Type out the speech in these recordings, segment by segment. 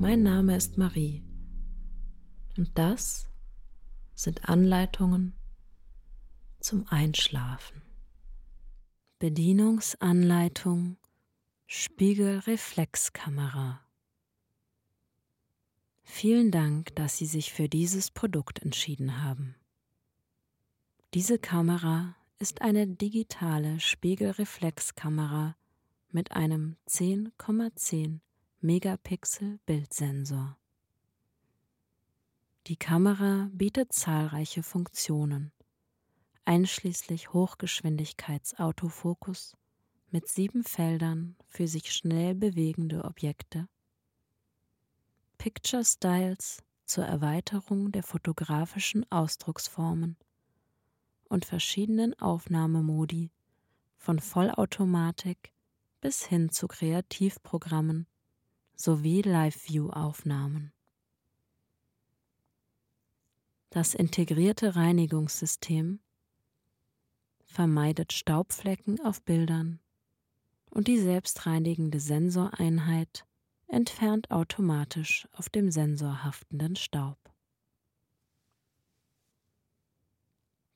Mein Name ist Marie und das sind Anleitungen zum Einschlafen. Bedienungsanleitung Spiegelreflexkamera. Vielen Dank, dass Sie sich für dieses Produkt entschieden haben. Diese Kamera ist eine digitale Spiegelreflexkamera mit einem 10,10 Megapixel Bildsensor. Die Kamera bietet zahlreiche Funktionen, einschließlich Hochgeschwindigkeitsautofokus mit sieben Feldern für sich schnell bewegende Objekte, Picture Styles zur Erweiterung der fotografischen Ausdrucksformen und verschiedenen Aufnahmemodi von Vollautomatik bis hin zu Kreativprogrammen sowie Live-View-Aufnahmen. Das integrierte Reinigungssystem vermeidet Staubflecken auf Bildern und die selbstreinigende Sensoreinheit entfernt automatisch auf dem Sensor haftenden Staub.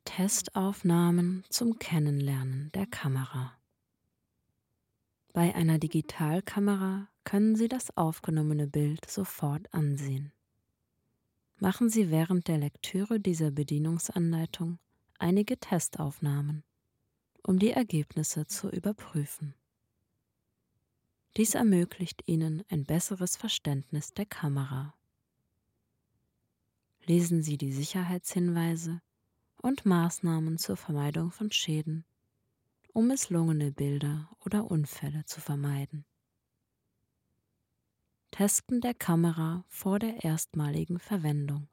Testaufnahmen zum Kennenlernen der Kamera. Bei einer Digitalkamera können Sie das aufgenommene Bild sofort ansehen. Machen Sie während der Lektüre dieser Bedienungsanleitung einige Testaufnahmen, um die Ergebnisse zu überprüfen. Dies ermöglicht Ihnen ein besseres Verständnis der Kamera. Lesen Sie die Sicherheitshinweise und Maßnahmen zur Vermeidung von Schäden, um misslungene Bilder oder Unfälle zu vermeiden. Testen der Kamera vor der erstmaligen Verwendung.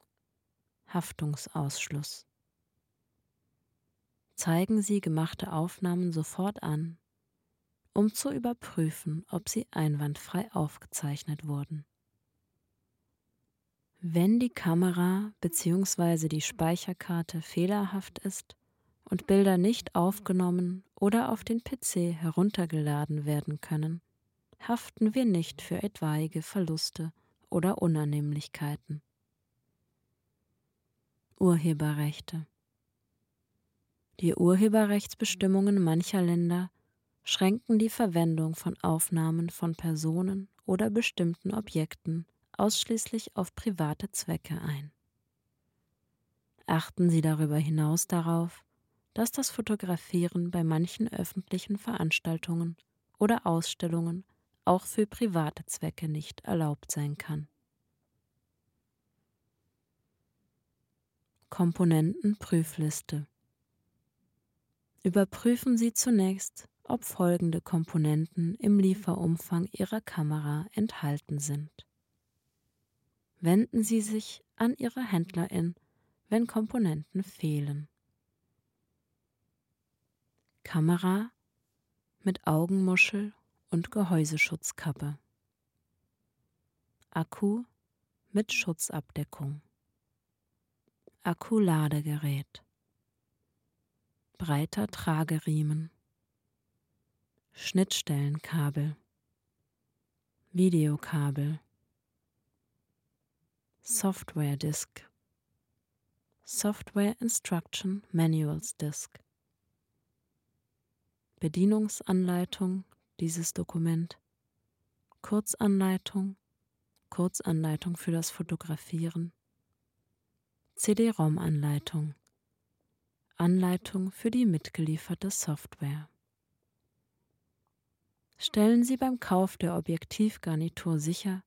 Haftungsausschluss. Zeigen Sie gemachte Aufnahmen sofort an, um zu überprüfen, ob sie einwandfrei aufgezeichnet wurden. Wenn die Kamera bzw. die Speicherkarte fehlerhaft ist und Bilder nicht aufgenommen oder auf den PC heruntergeladen werden können, haften wir nicht für etwaige Verluste oder Unannehmlichkeiten. Urheberrechte Die Urheberrechtsbestimmungen mancher Länder schränken die Verwendung von Aufnahmen von Personen oder bestimmten Objekten ausschließlich auf private Zwecke ein. Achten Sie darüber hinaus darauf, dass das Fotografieren bei manchen öffentlichen Veranstaltungen oder Ausstellungen auch für private Zwecke nicht erlaubt sein kann. Komponentenprüfliste Überprüfen Sie zunächst, ob folgende Komponenten im Lieferumfang Ihrer Kamera enthalten sind wenden Sie sich an Ihre Händlerin, wenn Komponenten fehlen. Kamera mit Augenmuschel und Gehäuseschutzkappe. Akku mit Schutzabdeckung. Akkuladegerät. Breiter Trageriemen. Schnittstellenkabel. Videokabel. Software Disk Software Instruction Manuals Disk Bedienungsanleitung dieses Dokument. Kurzanleitung Kurzanleitung für das Fotografieren. CD-ROM-Anleitung Anleitung für die mitgelieferte Software. Stellen Sie beim Kauf der Objektivgarnitur sicher,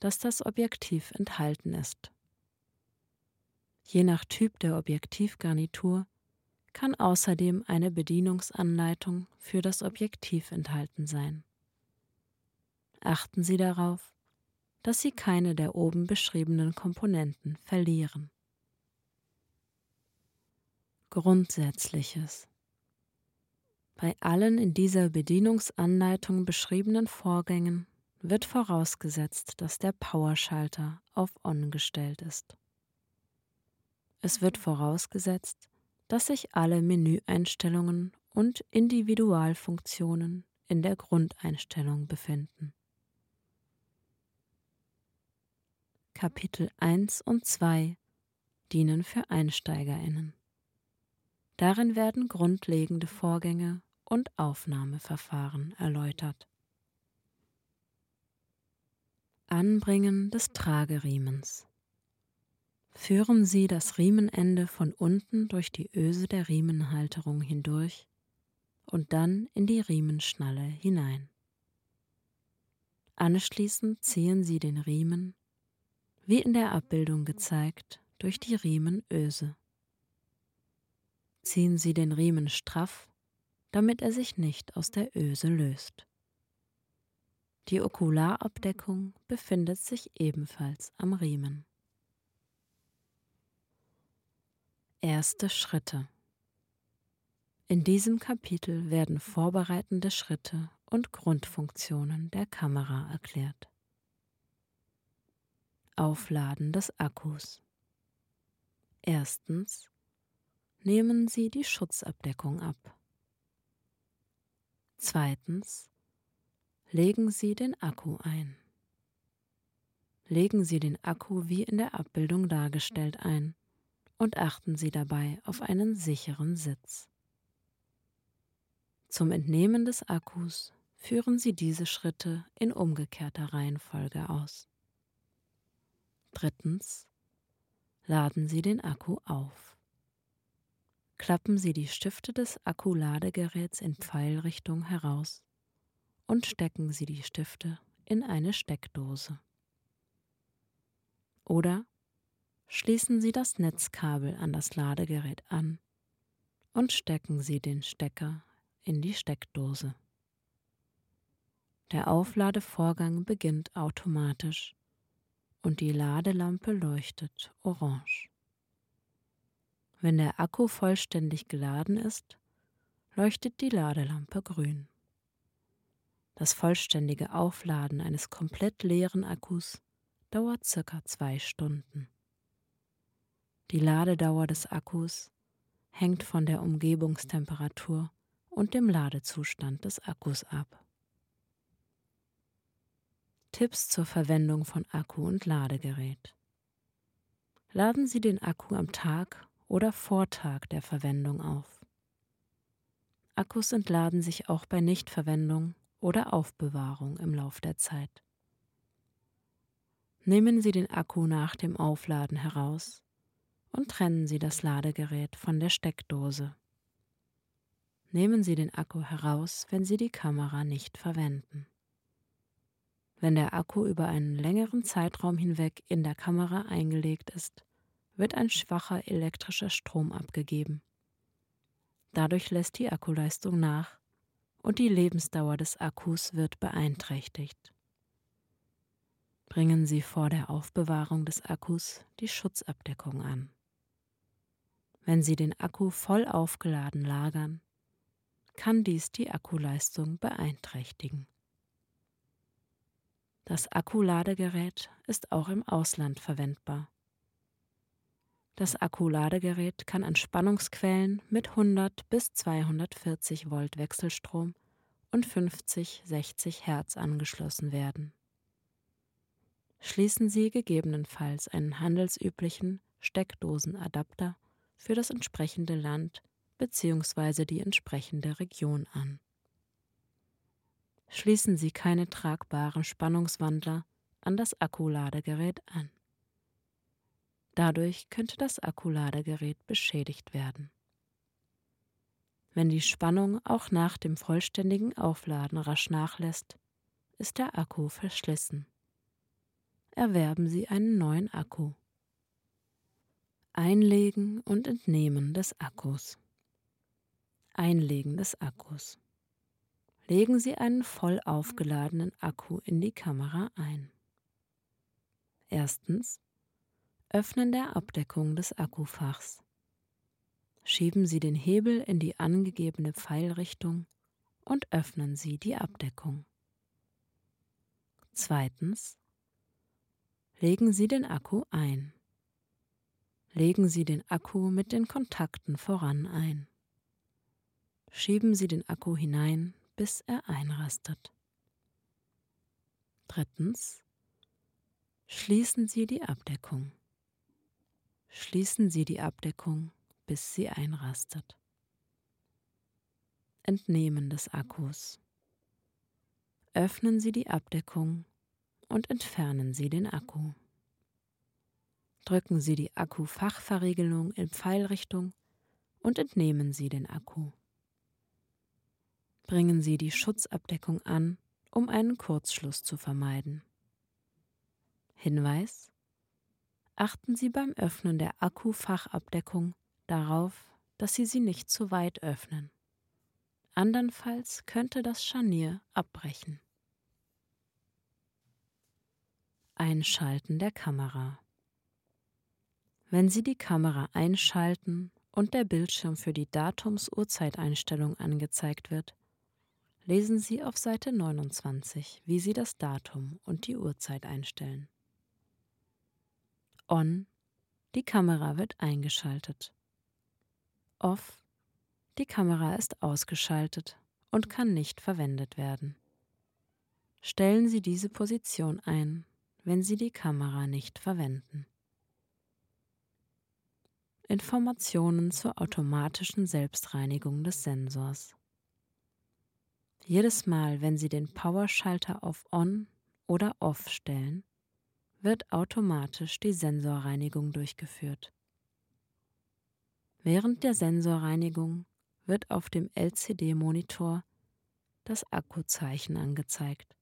dass das Objektiv enthalten ist. Je nach Typ der Objektivgarnitur kann außerdem eine Bedienungsanleitung für das Objektiv enthalten sein. Achten Sie darauf, dass Sie keine der oben beschriebenen Komponenten verlieren. Grundsätzliches Bei allen in dieser Bedienungsanleitung beschriebenen Vorgängen wird vorausgesetzt, dass der Powerschalter auf On gestellt ist. Es wird vorausgesetzt, dass sich alle Menüeinstellungen und Individualfunktionen in der Grundeinstellung befinden. Kapitel 1 und 2 dienen für Einsteigerinnen. Darin werden grundlegende Vorgänge und Aufnahmeverfahren erläutert. Anbringen des Trageriemens. Führen Sie das Riemenende von unten durch die Öse der Riemenhalterung hindurch und dann in die Riemenschnalle hinein. Anschließend ziehen Sie den Riemen, wie in der Abbildung gezeigt, durch die Riemenöse. Ziehen Sie den Riemen straff, damit er sich nicht aus der Öse löst. Die Okularabdeckung befindet sich ebenfalls am Riemen. Erste Schritte In diesem Kapitel werden vorbereitende Schritte und Grundfunktionen der Kamera erklärt. Aufladen des Akkus. Erstens nehmen Sie die Schutzabdeckung ab. Zweitens Legen Sie den Akku ein. Legen Sie den Akku wie in der Abbildung dargestellt ein und achten Sie dabei auf einen sicheren Sitz. Zum Entnehmen des Akkus führen Sie diese Schritte in umgekehrter Reihenfolge aus. Drittens. Laden Sie den Akku auf. Klappen Sie die Stifte des Akkuladegeräts in Pfeilrichtung heraus und stecken Sie die Stifte in eine Steckdose. Oder schließen Sie das Netzkabel an das Ladegerät an und stecken Sie den Stecker in die Steckdose. Der Aufladevorgang beginnt automatisch und die Ladelampe leuchtet orange. Wenn der Akku vollständig geladen ist, leuchtet die Ladelampe grün. Das vollständige Aufladen eines komplett leeren Akkus dauert circa zwei Stunden. Die Ladedauer des Akkus hängt von der Umgebungstemperatur und dem Ladezustand des Akkus ab. Tipps zur Verwendung von Akku und Ladegerät. Laden Sie den Akku am Tag oder vor Tag der Verwendung auf. Akkus entladen sich auch bei Nichtverwendung oder Aufbewahrung im Lauf der Zeit. Nehmen Sie den Akku nach dem Aufladen heraus und trennen Sie das Ladegerät von der Steckdose. Nehmen Sie den Akku heraus, wenn Sie die Kamera nicht verwenden. Wenn der Akku über einen längeren Zeitraum hinweg in der Kamera eingelegt ist, wird ein schwacher elektrischer Strom abgegeben. Dadurch lässt die Akkuleistung nach und die Lebensdauer des Akkus wird beeinträchtigt. Bringen Sie vor der Aufbewahrung des Akkus die Schutzabdeckung an. Wenn Sie den Akku voll aufgeladen lagern, kann dies die Akkuleistung beeinträchtigen. Das Akkuladegerät ist auch im Ausland verwendbar. Das Akkuladegerät kann an Spannungsquellen mit 100 bis 240 Volt Wechselstrom und 50-60 Hertz angeschlossen werden. Schließen Sie gegebenenfalls einen handelsüblichen Steckdosenadapter für das entsprechende Land bzw. die entsprechende Region an. Schließen Sie keine tragbaren Spannungswandler an das Akkuladegerät an. Dadurch könnte das Akkuladegerät beschädigt werden. Wenn die Spannung auch nach dem vollständigen Aufladen rasch nachlässt, ist der Akku verschlissen. Erwerben Sie einen neuen Akku. Einlegen und Entnehmen des Akkus. Einlegen des Akkus. Legen Sie einen voll aufgeladenen Akku in die Kamera ein. Erstens Öffnen der Abdeckung des Akkufachs. Schieben Sie den Hebel in die angegebene Pfeilrichtung und öffnen Sie die Abdeckung. Zweitens. Legen Sie den Akku ein. Legen Sie den Akku mit den Kontakten voran ein. Schieben Sie den Akku hinein, bis er einrastet. Drittens. Schließen Sie die Abdeckung. Schließen Sie die Abdeckung, bis sie einrastet. Entnehmen des Akkus. Öffnen Sie die Abdeckung und entfernen Sie den Akku. Drücken Sie die Akkufachverriegelung in Pfeilrichtung und entnehmen Sie den Akku. Bringen Sie die Schutzabdeckung an, um einen Kurzschluss zu vermeiden. Hinweis Achten Sie beim Öffnen der Akkufachabdeckung darauf, dass Sie sie nicht zu weit öffnen. Andernfalls könnte das Scharnier abbrechen. Einschalten der Kamera. Wenn Sie die Kamera einschalten und der Bildschirm für die Datums-Uhrzeiteinstellung angezeigt wird, lesen Sie auf Seite 29, wie Sie das Datum und die Uhrzeit einstellen. On, die Kamera wird eingeschaltet. Off, die Kamera ist ausgeschaltet und kann nicht verwendet werden. Stellen Sie diese Position ein, wenn Sie die Kamera nicht verwenden. Informationen zur automatischen Selbstreinigung des Sensors. Jedes Mal, wenn Sie den Powerschalter auf On oder Off stellen, wird automatisch die Sensorreinigung durchgeführt. Während der Sensorreinigung wird auf dem LCD-Monitor das Akkuzeichen angezeigt.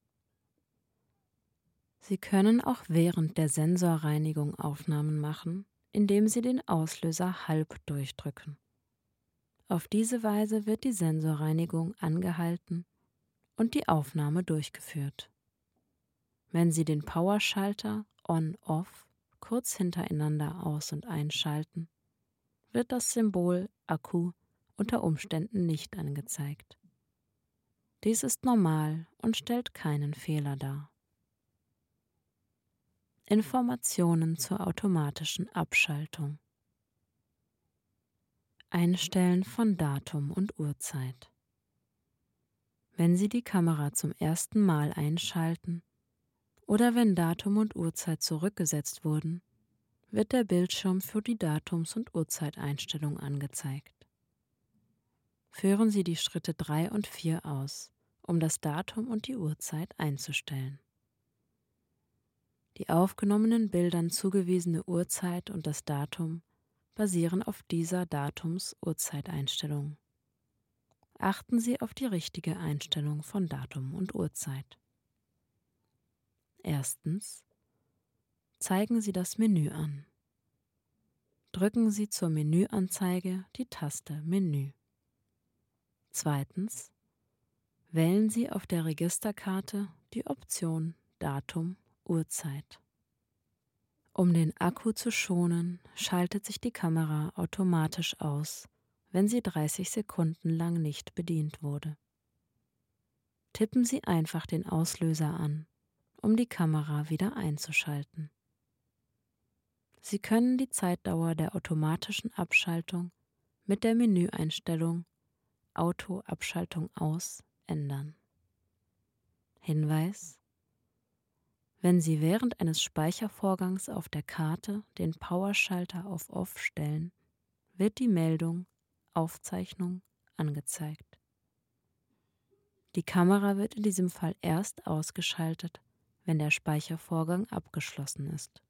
Sie können auch während der Sensorreinigung Aufnahmen machen, indem Sie den Auslöser halb durchdrücken. Auf diese Weise wird die Sensorreinigung angehalten und die Aufnahme durchgeführt. Wenn Sie den Powerschalter On-Off kurz hintereinander aus- und einschalten, wird das Symbol Akku unter Umständen nicht angezeigt. Dies ist normal und stellt keinen Fehler dar. Informationen zur automatischen Abschaltung. Einstellen von Datum und Uhrzeit. Wenn Sie die Kamera zum ersten Mal einschalten, oder wenn Datum und Uhrzeit zurückgesetzt wurden, wird der Bildschirm für die Datums- und Uhrzeiteinstellung angezeigt. Führen Sie die Schritte 3 und 4 aus, um das Datum und die Uhrzeit einzustellen. Die aufgenommenen Bildern zugewiesene Uhrzeit und das Datum basieren auf dieser Datums-Uhrzeiteinstellung. Achten Sie auf die richtige Einstellung von Datum und Uhrzeit. Erstens. Zeigen Sie das Menü an. Drücken Sie zur Menüanzeige die Taste Menü. Zweitens. Wählen Sie auf der Registerkarte die Option Datum, Uhrzeit. Um den Akku zu schonen, schaltet sich die Kamera automatisch aus, wenn sie 30 Sekunden lang nicht bedient wurde. Tippen Sie einfach den Auslöser an um die Kamera wieder einzuschalten. Sie können die Zeitdauer der automatischen Abschaltung mit der Menüeinstellung Auto-Abschaltung aus ändern. Hinweis Wenn Sie während eines Speichervorgangs auf der Karte den Powerschalter auf Off stellen, wird die Meldung Aufzeichnung angezeigt. Die Kamera wird in diesem Fall erst ausgeschaltet, wenn der Speichervorgang abgeschlossen ist.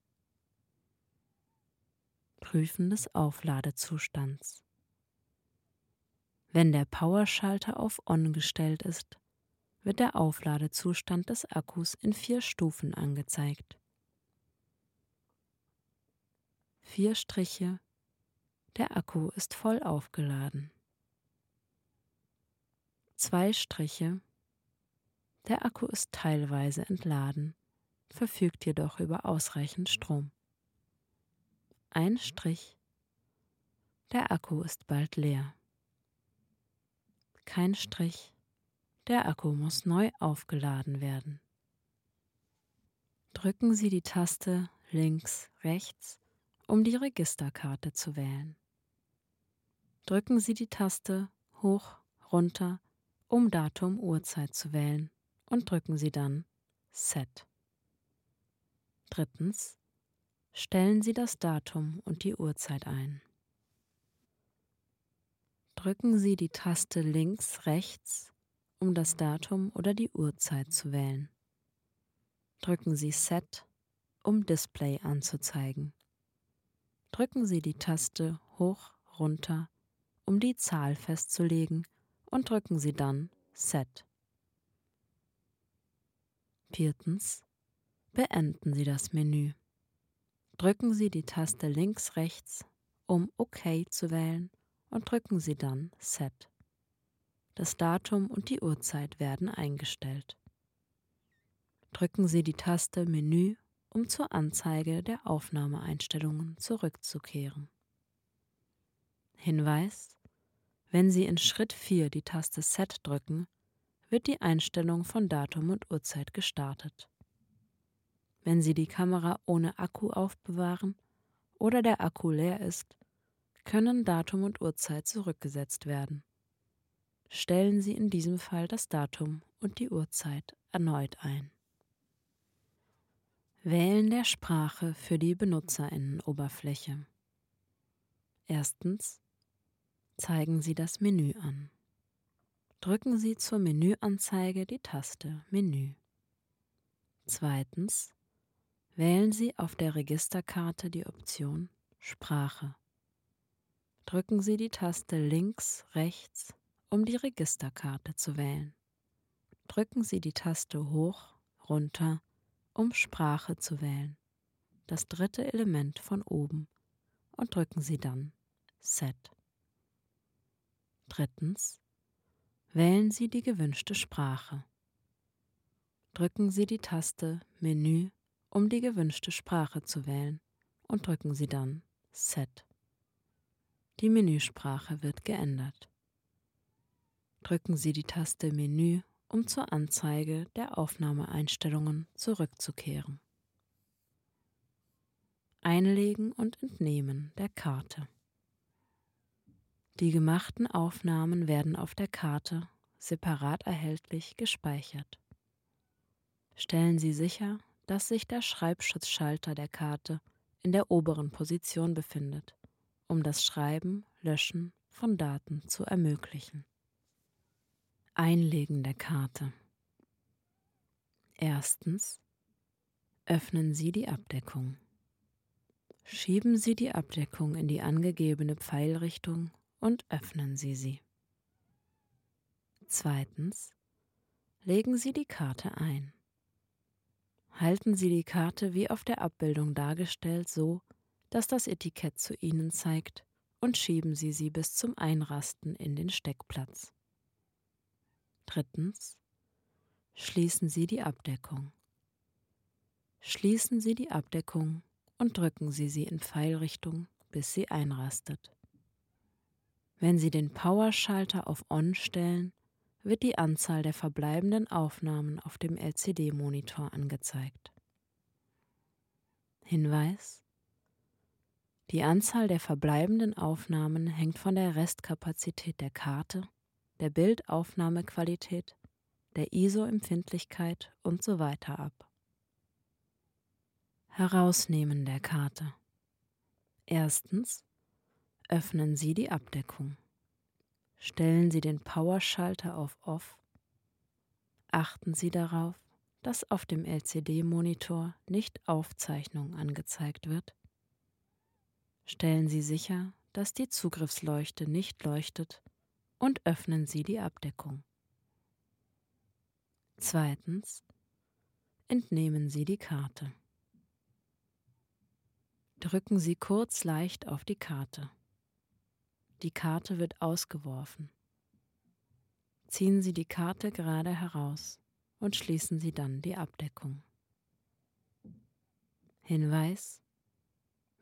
Prüfen des Aufladezustands. Wenn der Powerschalter auf On gestellt ist, wird der Aufladezustand des Akkus in vier Stufen angezeigt. Vier Striche. Der Akku ist voll aufgeladen. Zwei Striche der Akku ist teilweise entladen. verfügt jedoch über ausreichend Strom. Ein Strich. Der Akku ist bald leer. Kein Strich. Der Akku muss neu aufgeladen werden. Drücken Sie die Taste links, rechts, um die Registerkarte zu wählen. Drücken Sie die Taste hoch, runter, um Datum, Uhrzeit zu wählen und drücken Sie dann Set. Drittens. Stellen Sie das Datum und die Uhrzeit ein. Drücken Sie die Taste links, rechts, um das Datum oder die Uhrzeit zu wählen. Drücken Sie Set, um Display anzuzeigen. Drücken Sie die Taste hoch, runter, um die Zahl festzulegen und drücken Sie dann Set. Viertens. Beenden Sie das Menü. Drücken Sie die Taste links rechts, um OK zu wählen und drücken Sie dann Set. Das Datum und die Uhrzeit werden eingestellt. Drücken Sie die Taste Menü, um zur Anzeige der Aufnahmeeinstellungen zurückzukehren. Hinweis wenn Sie in Schritt 4 die Taste Set drücken, wird die Einstellung von Datum und Uhrzeit gestartet. Wenn Sie die Kamera ohne Akku aufbewahren oder der Akku leer ist, können Datum und Uhrzeit zurückgesetzt werden. Stellen Sie in diesem Fall das Datum und die Uhrzeit erneut ein. Wählen der Sprache für die Benutzerinnenoberfläche. Erstens zeigen Sie das Menü an. Drücken Sie zur Menüanzeige die Taste Menü. Zweitens wählen Sie auf der Registerkarte die Option Sprache. Drücken Sie die Taste links, rechts, um die Registerkarte zu wählen. Drücken Sie die Taste hoch, runter, um Sprache zu wählen, das dritte Element von oben, und drücken Sie dann Set. Drittens. Wählen Sie die gewünschte Sprache. Drücken Sie die Taste Menü, um die gewünschte Sprache zu wählen und drücken Sie dann Set. Die Menüsprache wird geändert. Drücken Sie die Taste Menü, um zur Anzeige der Aufnahmeeinstellungen zurückzukehren. Einlegen und Entnehmen der Karte. Die gemachten Aufnahmen werden auf der Karte separat erhältlich gespeichert. Stellen Sie sicher, dass sich der Schreibschutzschalter der Karte in der oberen Position befindet, um das Schreiben, Löschen von Daten zu ermöglichen. Einlegen der Karte. Erstens. Öffnen Sie die Abdeckung. Schieben Sie die Abdeckung in die angegebene Pfeilrichtung und öffnen Sie sie. Zweitens. Legen Sie die Karte ein. Halten Sie die Karte wie auf der Abbildung dargestellt so, dass das Etikett zu Ihnen zeigt und schieben Sie sie bis zum Einrasten in den Steckplatz. Drittens. Schließen Sie die Abdeckung. Schließen Sie die Abdeckung und drücken Sie sie in Pfeilrichtung, bis sie einrastet. Wenn Sie den Powerschalter auf On stellen, wird die Anzahl der verbleibenden Aufnahmen auf dem LCD-Monitor angezeigt. Hinweis Die Anzahl der verbleibenden Aufnahmen hängt von der Restkapazität der Karte, der Bildaufnahmequalität, der ISO-Empfindlichkeit und so weiter ab. Herausnehmen der Karte. Erstens Öffnen Sie die Abdeckung. Stellen Sie den Powerschalter auf Off. Achten Sie darauf, dass auf dem LCD-Monitor nicht Aufzeichnung angezeigt wird. Stellen Sie sicher, dass die Zugriffsleuchte nicht leuchtet und öffnen Sie die Abdeckung. Zweitens. Entnehmen Sie die Karte. Drücken Sie kurz leicht auf die Karte. Die Karte wird ausgeworfen. Ziehen Sie die Karte gerade heraus und schließen Sie dann die Abdeckung. Hinweis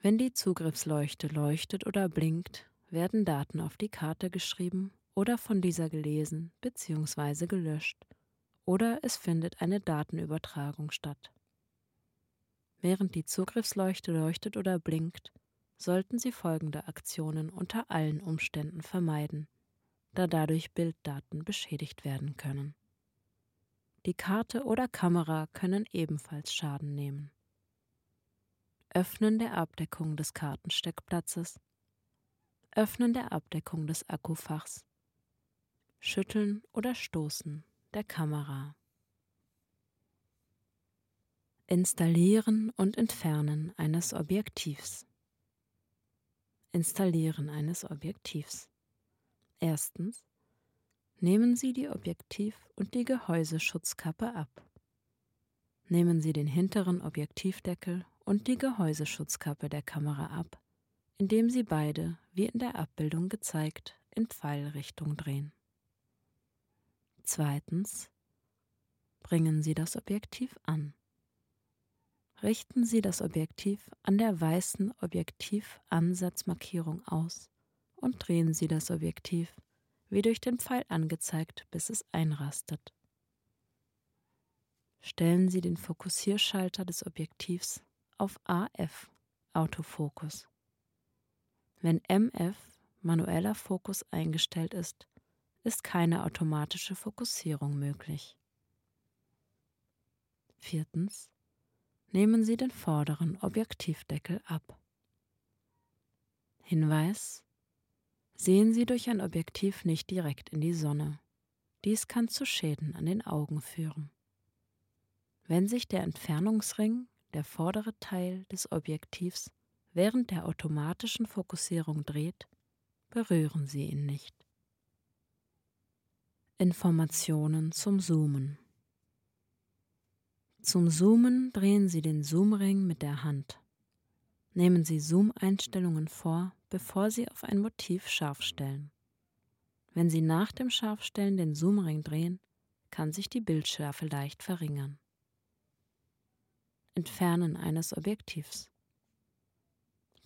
Wenn die Zugriffsleuchte leuchtet oder blinkt, werden Daten auf die Karte geschrieben oder von dieser gelesen bzw. gelöscht oder es findet eine Datenübertragung statt. Während die Zugriffsleuchte leuchtet oder blinkt, sollten Sie folgende Aktionen unter allen Umständen vermeiden, da dadurch Bilddaten beschädigt werden können. Die Karte oder Kamera können ebenfalls Schaden nehmen. Öffnen der Abdeckung des Kartensteckplatzes, Öffnen der Abdeckung des Akkufachs, Schütteln oder Stoßen der Kamera. Installieren und Entfernen eines Objektivs. Installieren eines Objektivs. Erstens. Nehmen Sie die Objektiv- und die Gehäuseschutzkappe ab. Nehmen Sie den hinteren Objektivdeckel und die Gehäuseschutzkappe der Kamera ab, indem Sie beide, wie in der Abbildung gezeigt, in Pfeilrichtung drehen. Zweitens. Bringen Sie das Objektiv an. Richten Sie das Objektiv an der weißen Objektivansatzmarkierung aus und drehen Sie das Objektiv, wie durch den Pfeil angezeigt, bis es einrastet. Stellen Sie den Fokussierschalter des Objektivs auf AF Autofokus. Wenn MF manueller Fokus eingestellt ist, ist keine automatische Fokussierung möglich. Viertens nehmen Sie den vorderen Objektivdeckel ab. Hinweis Sehen Sie durch ein Objektiv nicht direkt in die Sonne. Dies kann zu Schäden an den Augen führen. Wenn sich der Entfernungsring, der vordere Teil des Objektivs, während der automatischen Fokussierung dreht, berühren Sie ihn nicht. Informationen zum Zoomen zum Zoomen drehen Sie den Zoomring mit der Hand. Nehmen Sie Zoom-Einstellungen vor, bevor Sie auf ein Motiv scharf stellen. Wenn Sie nach dem Scharfstellen den Zoomring drehen, kann sich die Bildschärfe leicht verringern. Entfernen eines Objektivs.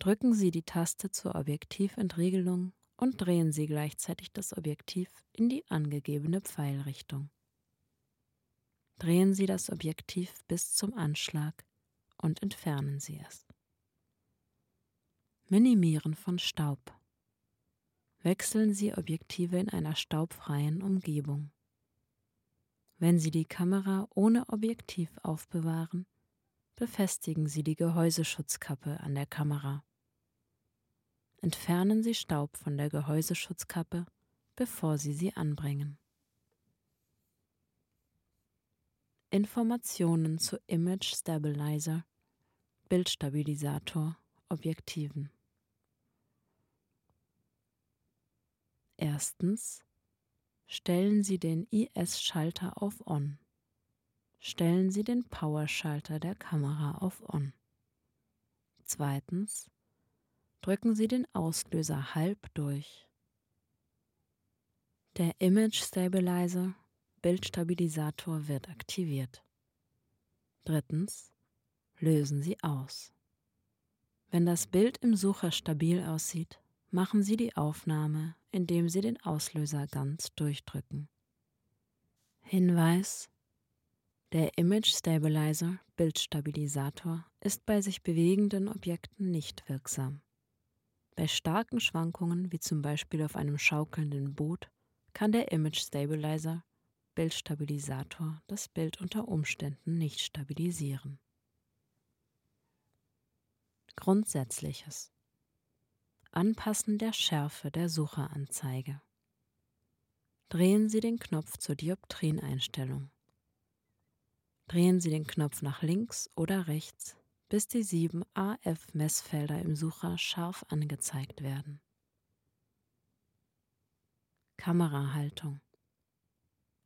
Drücken Sie die Taste zur Objektiventriegelung und drehen Sie gleichzeitig das Objektiv in die angegebene Pfeilrichtung drehen Sie das Objektiv bis zum Anschlag und entfernen Sie es. Minimieren von Staub. Wechseln Sie Objektive in einer staubfreien Umgebung. Wenn Sie die Kamera ohne Objektiv aufbewahren, befestigen Sie die Gehäuseschutzkappe an der Kamera. Entfernen Sie Staub von der Gehäuseschutzkappe, bevor Sie sie anbringen. Informationen zu Image Stabilizer, Bildstabilisator, Objektiven. Erstens. Stellen Sie den IS-Schalter auf On. Stellen Sie den Power-Schalter der Kamera auf On. Zweitens. Drücken Sie den Auslöser halb durch. Der Image Stabilizer Bildstabilisator wird aktiviert. Drittens. Lösen Sie aus. Wenn das Bild im Sucher stabil aussieht, machen Sie die Aufnahme, indem Sie den Auslöser ganz durchdrücken. Hinweis Der Image Stabilizer Bildstabilisator ist bei sich bewegenden Objekten nicht wirksam. Bei starken Schwankungen, wie zum Beispiel auf einem schaukelnden Boot, kann der Image Stabilizer Bildstabilisator das Bild unter Umständen nicht stabilisieren. Grundsätzliches Anpassen der Schärfe der Sucheranzeige. Drehen Sie den Knopf zur Dioptrieneinstellung. Drehen Sie den Knopf nach links oder rechts, bis die sieben AF-Messfelder im Sucher scharf angezeigt werden. Kamerahaltung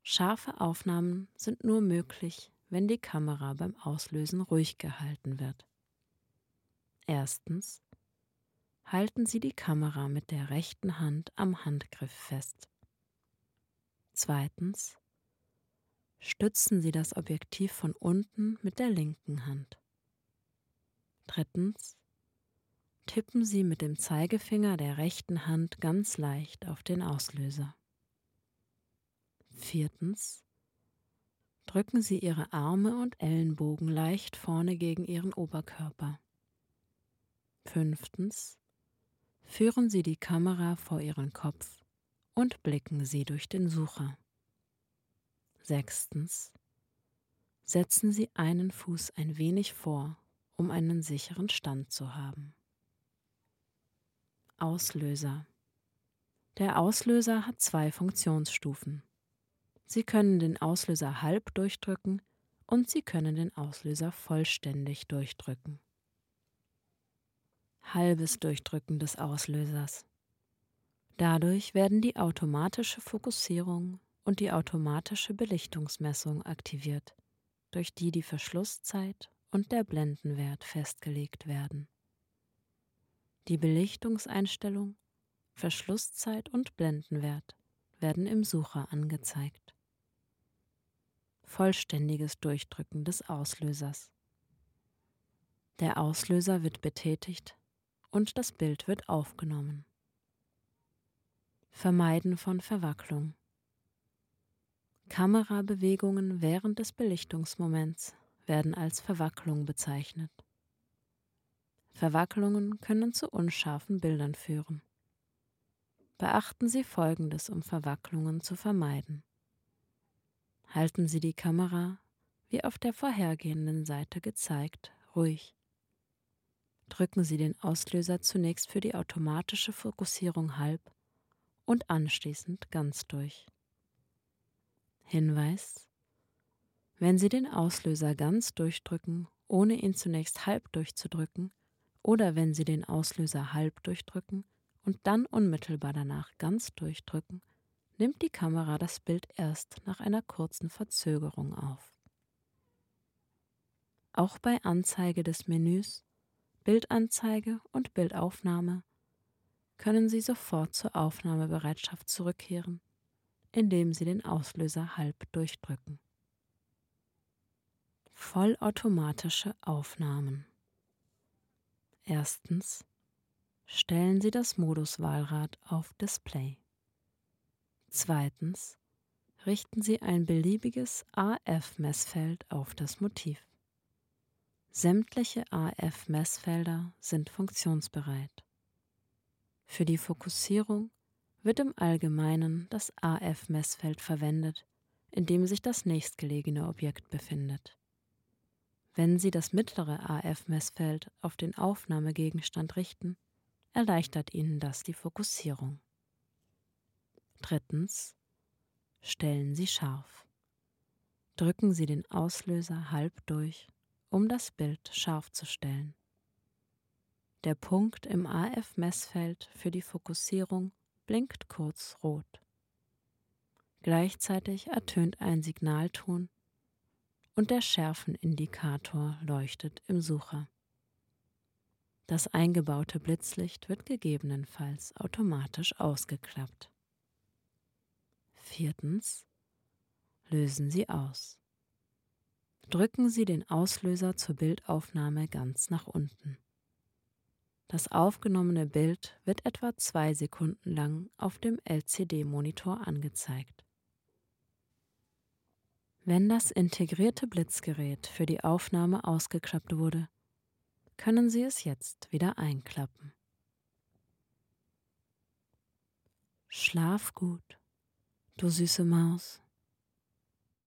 Scharfe Aufnahmen sind nur möglich, wenn die Kamera beim Auslösen ruhig gehalten wird. Erstens. Halten Sie die Kamera mit der rechten Hand am Handgriff fest. Zweitens. Stützen Sie das Objektiv von unten mit der linken Hand. Drittens. Tippen Sie mit dem Zeigefinger der rechten Hand ganz leicht auf den Auslöser. Viertens. Drücken Sie Ihre Arme und Ellenbogen leicht vorne gegen Ihren Oberkörper. Fünftens. Führen Sie die Kamera vor Ihren Kopf und blicken Sie durch den Sucher. Sechstens. Setzen Sie einen Fuß ein wenig vor, um einen sicheren Stand zu haben. Auslöser. Der Auslöser hat zwei Funktionsstufen. Sie können den Auslöser halb durchdrücken und Sie können den Auslöser vollständig durchdrücken. Halbes Durchdrücken des Auslösers. Dadurch werden die automatische Fokussierung und die automatische Belichtungsmessung aktiviert, durch die die Verschlusszeit und der Blendenwert festgelegt werden. Die Belichtungseinstellung, Verschlusszeit und Blendenwert werden im Sucher angezeigt vollständiges Durchdrücken des Auslösers. Der Auslöser wird betätigt und das Bild wird aufgenommen. Vermeiden von Verwacklung. Kamerabewegungen während des Belichtungsmoments werden als Verwacklung bezeichnet. Verwacklungen können zu unscharfen Bildern führen. Beachten Sie Folgendes, um Verwacklungen zu vermeiden. Halten Sie die Kamera, wie auf der vorhergehenden Seite gezeigt, ruhig. Drücken Sie den Auslöser zunächst für die automatische Fokussierung halb und anschließend ganz durch. Hinweis Wenn Sie den Auslöser ganz durchdrücken, ohne ihn zunächst halb durchzudrücken, oder wenn Sie den Auslöser halb durchdrücken und dann unmittelbar danach ganz durchdrücken, nimmt die Kamera das Bild erst nach einer kurzen Verzögerung auf. Auch bei Anzeige des Menüs, Bildanzeige und Bildaufnahme können Sie sofort zur Aufnahmebereitschaft zurückkehren, indem Sie den Auslöser halb durchdrücken. Vollautomatische Aufnahmen. Erstens stellen Sie das Moduswahlrad auf Display. Zweitens richten Sie ein beliebiges AF-Messfeld auf das Motiv. Sämtliche AF-Messfelder sind funktionsbereit. Für die Fokussierung wird im Allgemeinen das AF-Messfeld verwendet, in dem sich das nächstgelegene Objekt befindet. Wenn Sie das mittlere AF-Messfeld auf den Aufnahmegegenstand richten, erleichtert Ihnen das die Fokussierung. Drittens. Stellen Sie scharf. Drücken Sie den Auslöser halb durch, um das Bild scharf zu stellen. Der Punkt im AF-Messfeld für die Fokussierung blinkt kurz rot. Gleichzeitig ertönt ein Signalton und der Schärfenindikator leuchtet im Sucher. Das eingebaute Blitzlicht wird gegebenenfalls automatisch ausgeklappt. Viertens. Lösen Sie aus. Drücken Sie den Auslöser zur Bildaufnahme ganz nach unten. Das aufgenommene Bild wird etwa zwei Sekunden lang auf dem LCD-Monitor angezeigt. Wenn das integrierte Blitzgerät für die Aufnahme ausgeklappt wurde, können Sie es jetzt wieder einklappen. Schlaf gut du süße Maus.